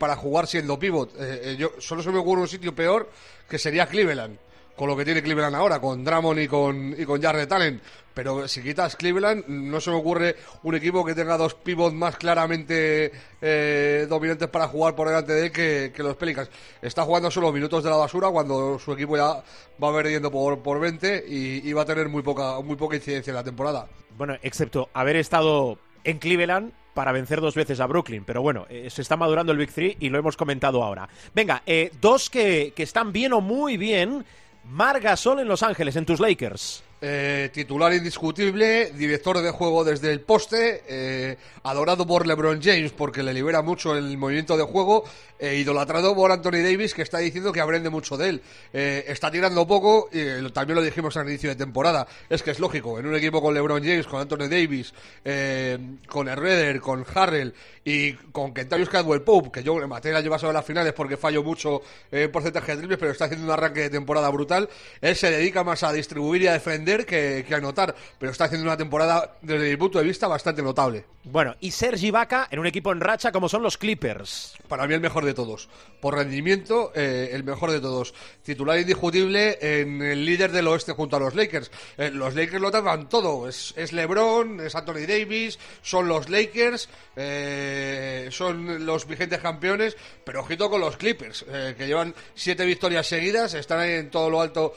para jugar siendo pivot. Yo solo se me ocurre un sitio peor que sería Cleveland con lo que tiene Cleveland ahora, con Drummond y con, y con Jared Allen. Pero si quitas Cleveland, no se me ocurre un equipo que tenga dos pivots más claramente eh, dominantes para jugar por delante de él que, que los Pelicans. Está jugando solo minutos de la basura cuando su equipo ya va perdiendo por, por 20 y, y va a tener muy poca, muy poca incidencia en la temporada. Bueno, excepto haber estado en Cleveland para vencer dos veces a Brooklyn. Pero bueno, eh, se está madurando el Big Three y lo hemos comentado ahora. Venga, eh, dos que, que están bien o muy bien. Mar Gasol en Los Ángeles, en tus Lakers. Eh, titular indiscutible, director de juego desde el poste, eh, adorado por LeBron James porque le libera mucho el movimiento de juego, e idolatrado por Anthony Davis que está diciendo que aprende mucho de él. Eh, está tirando poco, y eh, también lo dijimos al inicio de temporada, es que es lógico, en un equipo con LeBron James, con Anthony Davis, eh, con Herreder, con Harrell y con Kentarius Cadwell Pope, que yo le maté el en las finales porque falló mucho en porcentaje de triples, pero está haciendo un arranque de temporada brutal. Él se dedica más a distribuir y a defender que, anotar, pero está haciendo una temporada, desde mi punto de vista, bastante notable. Bueno, y Sergi Vaca en un equipo en racha como son los Clippers. Para mí el mejor de todos. Por rendimiento, eh, el mejor de todos. Titular indiscutible en el líder del oeste junto a los Lakers. Eh, los Lakers lo tapan todo. Es, es LeBron, es Anthony Davis, son los Lakers, eh, son los vigentes campeones, pero ojito con los Clippers, que llevan siete victorias seguidas, están ahí en todo lo alto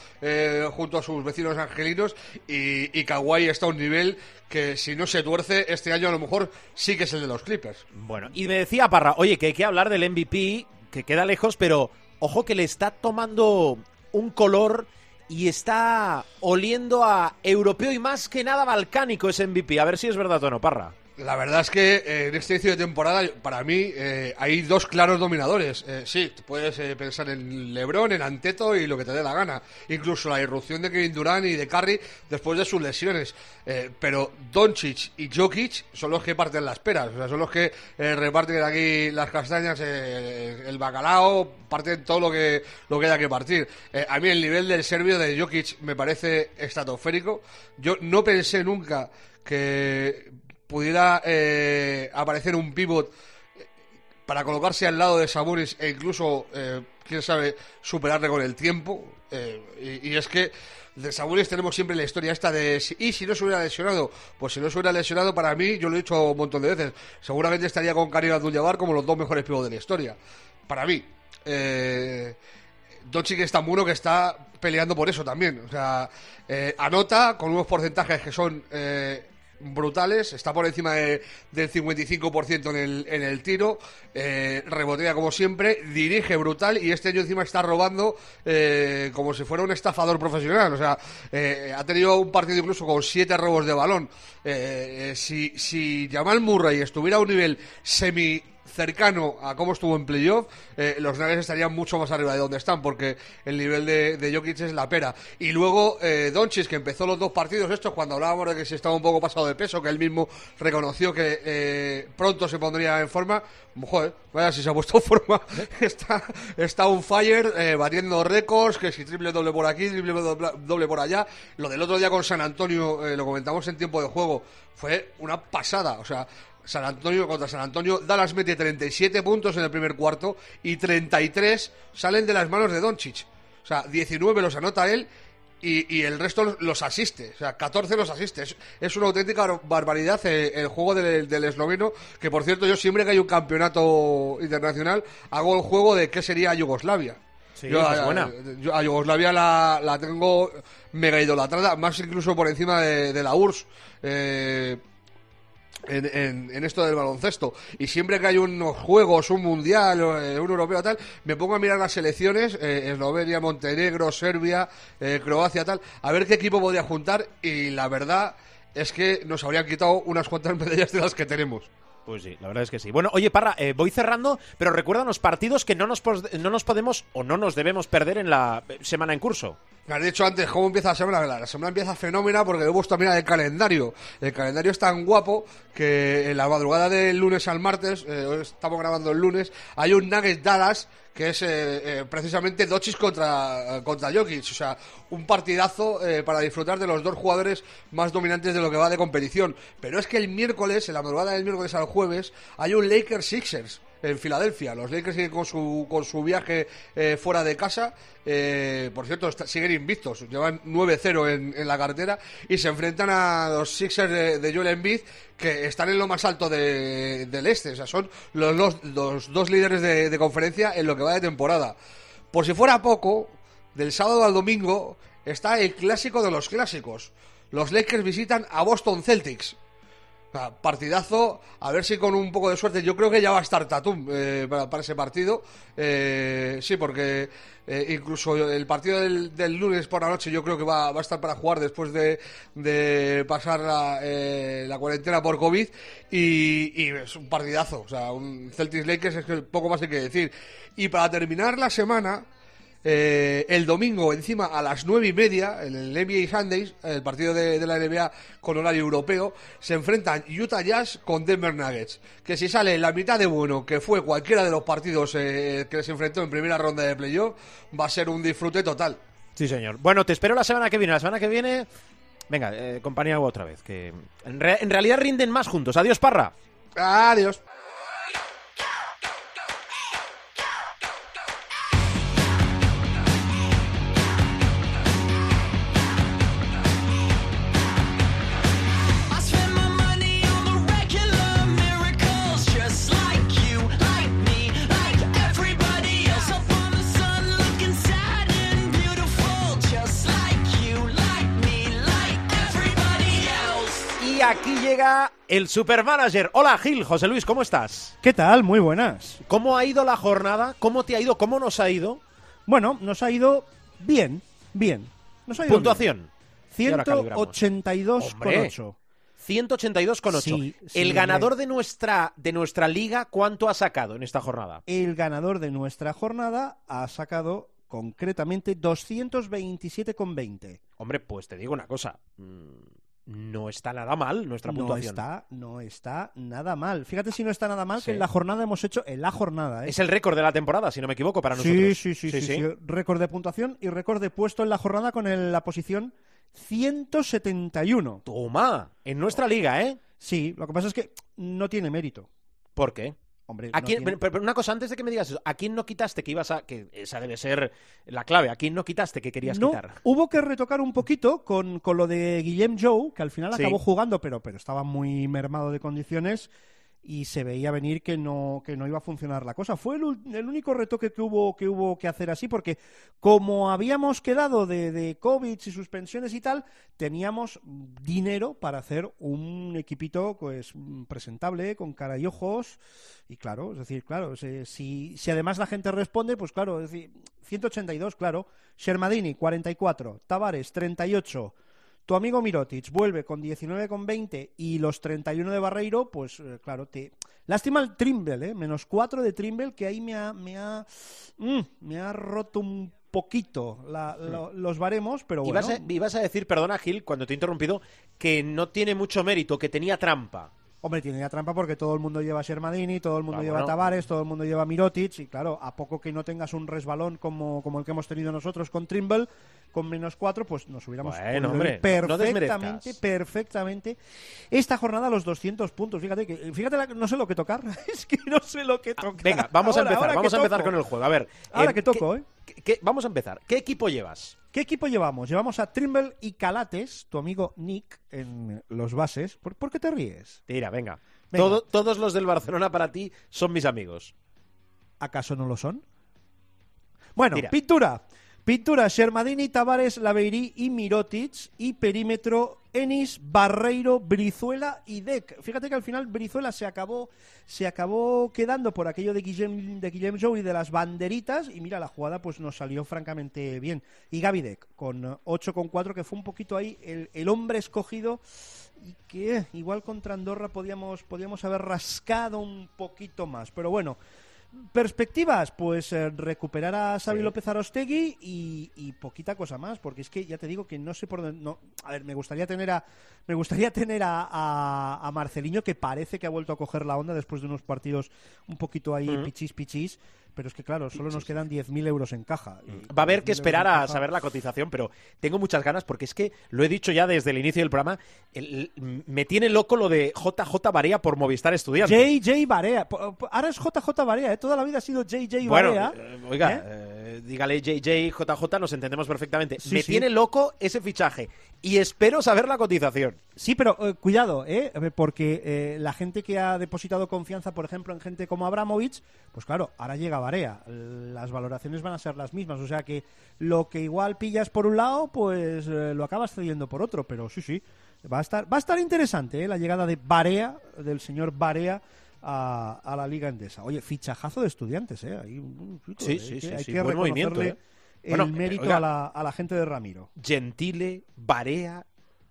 junto a sus vecinos angelinos y, y Kawhi está a un nivel que si no se tuerce, este año a lo mejor sí que es el de los Clippers. Bueno, y me decía Parra, oye, que hay que hablar del MVP, que queda lejos, pero ojo que le está tomando un color y está oliendo a europeo y más que nada balcánico ese MVP. A ver si es verdad o no, Parra. La verdad es que eh, en este inicio de temporada, para mí, eh, hay dos claros dominadores. Eh, sí, puedes pensar en LeBron, en Anteto y lo que te dé la gana. Incluso la irrupción de Kevin Durant y de Curry después de sus lesiones. Pero Doncic y Jokic son los que parten las peras. O sea, son los que reparten aquí las castañas, el bacalao, parten todo lo que, lo que haya que partir. A mí el nivel del serbio de Jokic me parece estratosférico. Yo no pensé nunca que pudiera eh, aparecer un pivot eh, para colocarse al lado de Sabonis e incluso, eh, quién sabe, superarle con el tiempo. Y, es que de Sabonis tenemos siempre la historia esta de y si no se hubiera lesionado, pues si no se hubiera lesionado para mí, yo lo he dicho un montón de veces, seguramente estaría con Karim Abdul-Jabbar como los dos mejores pivots de la historia. Para mí. Eh, Doncic es tan bueno que está peleando por eso también. O sea, anota con unos porcentajes que son brutales, está por encima de- del 55% en el, en el tiro, eh, rebotea como siempre, dirige brutal y este año encima está robando eh, como si fuera un estafador profesional. O sea, eh, ha tenido un partido incluso con siete robos de balón. Eh, eh, si, si Jamal Murray estuviera a un nivel semi cercano a cómo estuvo en playoff, eh, los Nuggets estarían mucho más arriba de donde están, porque el nivel de, de Jokic es la pera. Y luego eh, Doncic, que empezó los dos partidos estos, cuando hablábamos de que se estaba un poco pasado de peso, que él mismo reconoció que eh, pronto se pondría en forma, joder, vaya si se ha puesto forma, está, está un fire, eh, batiendo récords, que si triple doble por aquí, triple doble, doble por allá. Lo del otro día con San Antonio, eh, lo comentamos en tiempo de juego, fue una pasada, o sea, San Antonio contra San Antonio. Dallas mete 37 puntos en el primer cuarto y 33 salen de las manos de Doncic. O sea, 19 los anota él y, y el resto los- asiste. O sea, 14 los asiste. Es, es una auténtica bar- barbaridad eh, el juego del, del esloveno. Que por cierto, yo siempre que hay un campeonato internacional hago el juego de qué sería Yugoslavia. Sí, Yo a, buena. yo a Yugoslavia la, la tengo mega idolatrada, más incluso por encima de, de la URSS. Eh, en, en- en esto del baloncesto. Y siempre que hay unos juegos, un mundial, eh, un europeo tal, me pongo a mirar las selecciones, eh, Eslovenia, Montenegro, Serbia, eh, Croacia tal, a ver qué equipo podría juntar. Y la verdad es que nos habrían quitado unas cuantas medallas de las que tenemos. Pues sí, la verdad es que sí. Bueno, oye, Parra, voy cerrando, pero recuerda los partidos que no nos, no nos podemos o no nos debemos perder en la semana en curso. Me has dicho antes cómo empieza la semana. La semana empieza fenómena porque he puesto a mirar el calendario. El calendario es tan guapo que en la madrugada del lunes al martes, eh, estamos grabando el lunes, hay un Nuggets Dallas que es eh, eh, precisamente Dochis contra, contra Jokic. O sea, un partidazo eh, para disfrutar de los dos jugadores más dominantes de lo que va de competición. Pero es que el miércoles, en la madrugada del miércoles al jueves, hay un Lakers Sixers en Filadelfia. Los Lakers siguen con su, con su viaje eh, fuera de casa. Eh, por cierto, siguen invictos. Llevan 9-0 en, en la cartera y se enfrentan a los Sixers de, de Joel Embiid que están en lo más alto de- del este. O sea, son los, dos- los dos líderes de, de conferencia en lo que va de temporada. Por si fuera poco, del sábado al domingo está el clásico de los clásicos. Los Lakers visitan a Boston Celtics. Partidazo, a ver si con un poco de suerte, yo creo que ya va a estar Tatum eh, para, para ese partido. Eh, sí, porque eh, incluso el partido del, del lunes por la noche yo creo que va, va a estar para jugar después de, de pasar la, eh, la cuarentena por COVID y, y es un partidazo. O sea, un Celtics Lakers es que poco más hay que decir. Y para terminar la semana, eh, el domingo, encima a las nueve y media, en el NBA Sundays, el partido de, de la NBA con horario europeo, se enfrentan Utah Jazz con Denver Nuggets. Que si sale la mitad de bueno que fue cualquiera de los partidos eh, que se enfrentó en primera ronda de playoff, va a ser un disfrute total. Sí, señor. Bueno, te espero la semana que viene. La semana que viene. Venga, eh, compañía otra vez. Que en, re- en realidad rinden más juntos. Adiós, Parra. Adiós. Y aquí llega el Supermanager. Hola, Gil. José Luis, ¿cómo estás? ¿Qué tal? Muy buenas. ¿Cómo ha ido la jornada? ¿Cómo te ha ido? ¿Cómo nos ha ido? Bueno, nos ha ido bien, bien. Nos ha ido Puntuación. Y bien. ahora calibramos. 182,8. Hombre. 182,8. Sí, sí, el ganador de nuestra, de nuestra liga, ¿cuánto ha sacado en esta jornada? El ganador de nuestra jornada ha sacado concretamente 227,20. Hombre, pues te digo una cosa. mm, No está nada mal nuestra No puntuación. está, no está nada mal. Fíjate si no está nada mal Sí. que en la jornada hemos hecho, en la jornada, ¿eh? Es el récord de la temporada, si no me equivoco, para nosotros. Sí, sí, sí, sí, sí. Récord de puntuación y récord de puesto en la jornada con el- la posición 171. Toma, en nuestra liga, ¿eh? Sí, lo que pasa es que no tiene mérito. ¿Por qué? Hombre, ¿A no quién- tiene- pero, pero una cosa, antes de que me digas eso, ¿a quién no quitaste que ibas a... que esa debe ser la clave, ¿a quién no quitaste que querías No, quitar? hubo que retocar un poquito con, con lo de Guillem Joe, que al final Sí. acabó jugando, pero, pero estaba muy mermado de condiciones y se veía venir que no, que no iba a funcionar la cosa. Fue el, el único retoque que hubo, que hubo que hacer así, porque como habíamos quedado de, de COVID y suspensiones y tal, teníamos dinero para hacer un equipito pues presentable, con cara y ojos. Y claro, es decir, claro, si, si además la gente responde, pues claro, es decir, 182, claro. Shermadini, 44. Tavares, 38. Tu amigo Mirotic vuelve con 19,20 y los 31 de Barreiro, pues eh, claro, te... Lástima el Trimble, ¿eh? Menos 4 de Trimble, que ahí me ha, me ha, mm, me ha roto un poquito la- lo- los baremos, pero bueno. Ibas, a, ibas a decir, perdona Gil, cuando te he interrumpido, que no tiene mucho mérito, que tenía trampa. Hombre, tiene ya trampa porque todo el mundo lleva a Shermadini, todo el mundo Ah, lleva a. Tavares, todo el mundo lleva a Mirotic y claro, a poco que no tengas un resbalón como, como el que hemos tenido nosotros con Trimble, con menos cuatro, pues nos hubiéramos Bueno, hombre, no perfectamente, perfectamente. Esta jornada a los 200 puntos, fíjate que fíjate la- no sé lo que tocar, es que no sé lo que tocar. Venga, vamos Ahora- a empezar, vamos a empezar toco. con el juego. A ver, Ahora eh, que toco, ¿eh? ¿Qué- qué- vamos a empezar. ¿Qué equipo llevas? ¿Qué equipo llevamos? Llevamos a Trimble y Calates, tu amigo Nick, en los bases. ¿Por, por qué te ríes? Tira, venga. Venga. Todo- todos los del Barcelona para ti son mis amigos. ¿Acaso no lo son? Bueno, Tira. pintura. Pintura, Shermadini, Tavares, Laveiri y Mirotic. Y perímetro, Enis, Barreiro, Brizuela y Deck. Fíjate que al final Brizuela se acabó, se acabó quedando por aquello de Guillem, de Guillem Jou y de las banderitas. Y mira, la jugada pues nos salió francamente bien. Y Gaby Deck, con eh, 8,4, que fue un poquito ahí el, el hombre escogido. Y que eh, igual contra Andorra podíamos, podíamos haber rascado un poquito más. Pero bueno, Perspectivas, pues eh, recuperar a Xavi Sí. López Arostegui y, y poquita cosa más, porque es que ya te digo que no sé por dónde. No, a ver, me gustaría tener a me gustaría tener a, a, a Marceliño que parece que ha vuelto a coger la onda después de unos partidos un poquito ahí Ujú. pichis pichis, pero es que claro, solo nos quedan 10.000 euros en caja. Y Va a haber que 10.000 euros esperar a saber la cotización, pero tengo muchas ganas porque es que lo he dicho ya desde el inicio del programa. el- el- me tiene loco lo de JJ Barea por Movistar Estudiantes. JJ Barea. Ahora es JJ Barea, ¿eh? toda la vida ha sido JJ Bueno, Barea. eh, oiga, ¿eh? Eh, dígale JJ, JJ, nos entendemos perfectamente. Sí, me sí. tiene loco ese fichaje y espero saber la cotización. Sí, pero eh, cuidado, ¿eh? Porque eh, la gente que ha depositado confianza, por ejemplo, en gente como Abramovich, pues claro, ahora llega Barea. Las valoraciones van a ser las mismas. O sea que lo que igual pillas por un lado, pues lo acabas cediendo por otro. Pero sí, sí. Va a estar, va a estar interesante la llegada de Barea, del señor Barea, a, a la Liga Endesa. Oye, fichajazo de estudiantes, ¿eh? Hay, un- Sí, sí, que- sí, hay sí, que buen movimiento, reconocerle ¿eh? el Bueno, mérito oiga. a, la, a la gente de Ramiro. Gentile, Barea,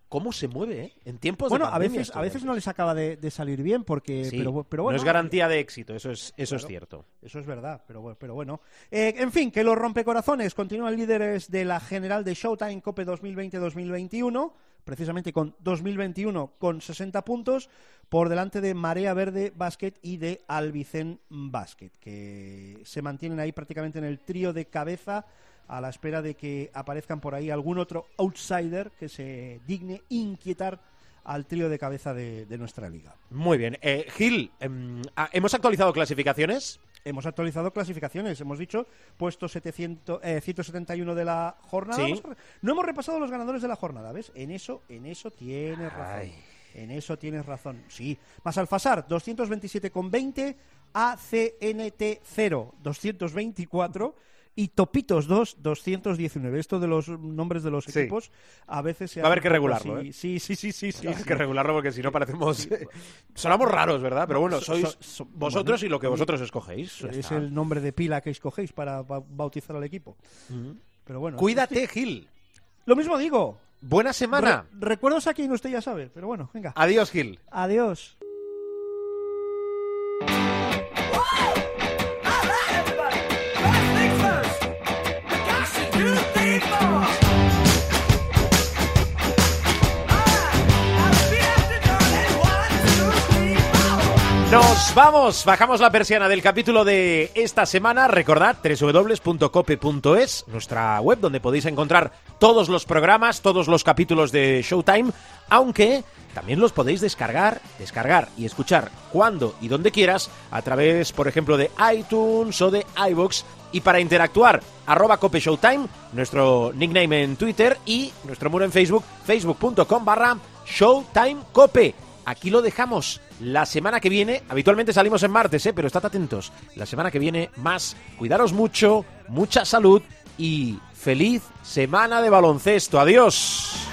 ¿cómo se mueve, eh? En tiempos Bueno, de a veces, a veces ¿eh? no les acaba de, de salir bien porque... Sí, pero, pero bueno, no es garantía de éxito, eso es, eso es cierto. Eso es verdad, pero, pero bueno. Eh, en fin, que los rompecorazones continúan líderes de la general de Showtime Cope 2020-2021, precisamente con 2021 con 60 puntos, por delante de Marea Verde Basket y de Albicén Basket, que se mantienen ahí prácticamente en el trío de cabeza a la espera de que aparezcan por ahí algún otro outsider que se digne inquietar al trío de cabeza de, de nuestra liga. Muy bien. Eh, Gil, em, ah, ¿hemos actualizado clasificaciones? Hemos actualizado clasificaciones, hemos dicho puesto 700, eh, 171 de la jornada. Sí. A No hemos repasado los ganadores de la jornada, ¿ves? En eso, en eso tienes razón. Ay. En eso tienes razón. Sí. Más Alfasar, 227,20. ACNT 0, 224. Y Topitos 2, 219. Esto de los nombres de los Sí. equipos a veces se Va a haber que regularlo, así. ¿eh? Sí, sí, sí, sí. sí, Hay sí. que regularlo porque si no parecemos... Sonamos raros, ¿verdad? Pero bueno, So- sois so- so- vosotros bueno, y lo que vosotros escogéis. Es está. el nombre de pila que escogéis para ba- bautizar al equipo. Ujú. Pero bueno. Cuídate, Gil. Lo mismo digo. Buena semana. Re- recuerdos a quien usted ya sabe, pero bueno, venga. Adiós, Gil. Adiós. Nos vamos, bajamos la persiana del capítulo de esta semana. Recordad www.cope.es, nuestra web donde podéis encontrar todos los programas, todos los capítulos de Showtime, aunque también los podéis descargar, descargar y escuchar cuando y donde quieras a través, por ejemplo, de iTunes o de iVoox. Y para interactuar, arroba Cope Showtime, nuestro nickname en Twitter y nuestro muro en Facebook, facebook.com barra Showtime Cope. Aquí lo dejamos la semana que viene. Habitualmente salimos en martes, ¿eh? pero estad atentos. La semana que viene más. Cuidaros mucho, mucha salud y feliz semana de baloncesto. Adiós.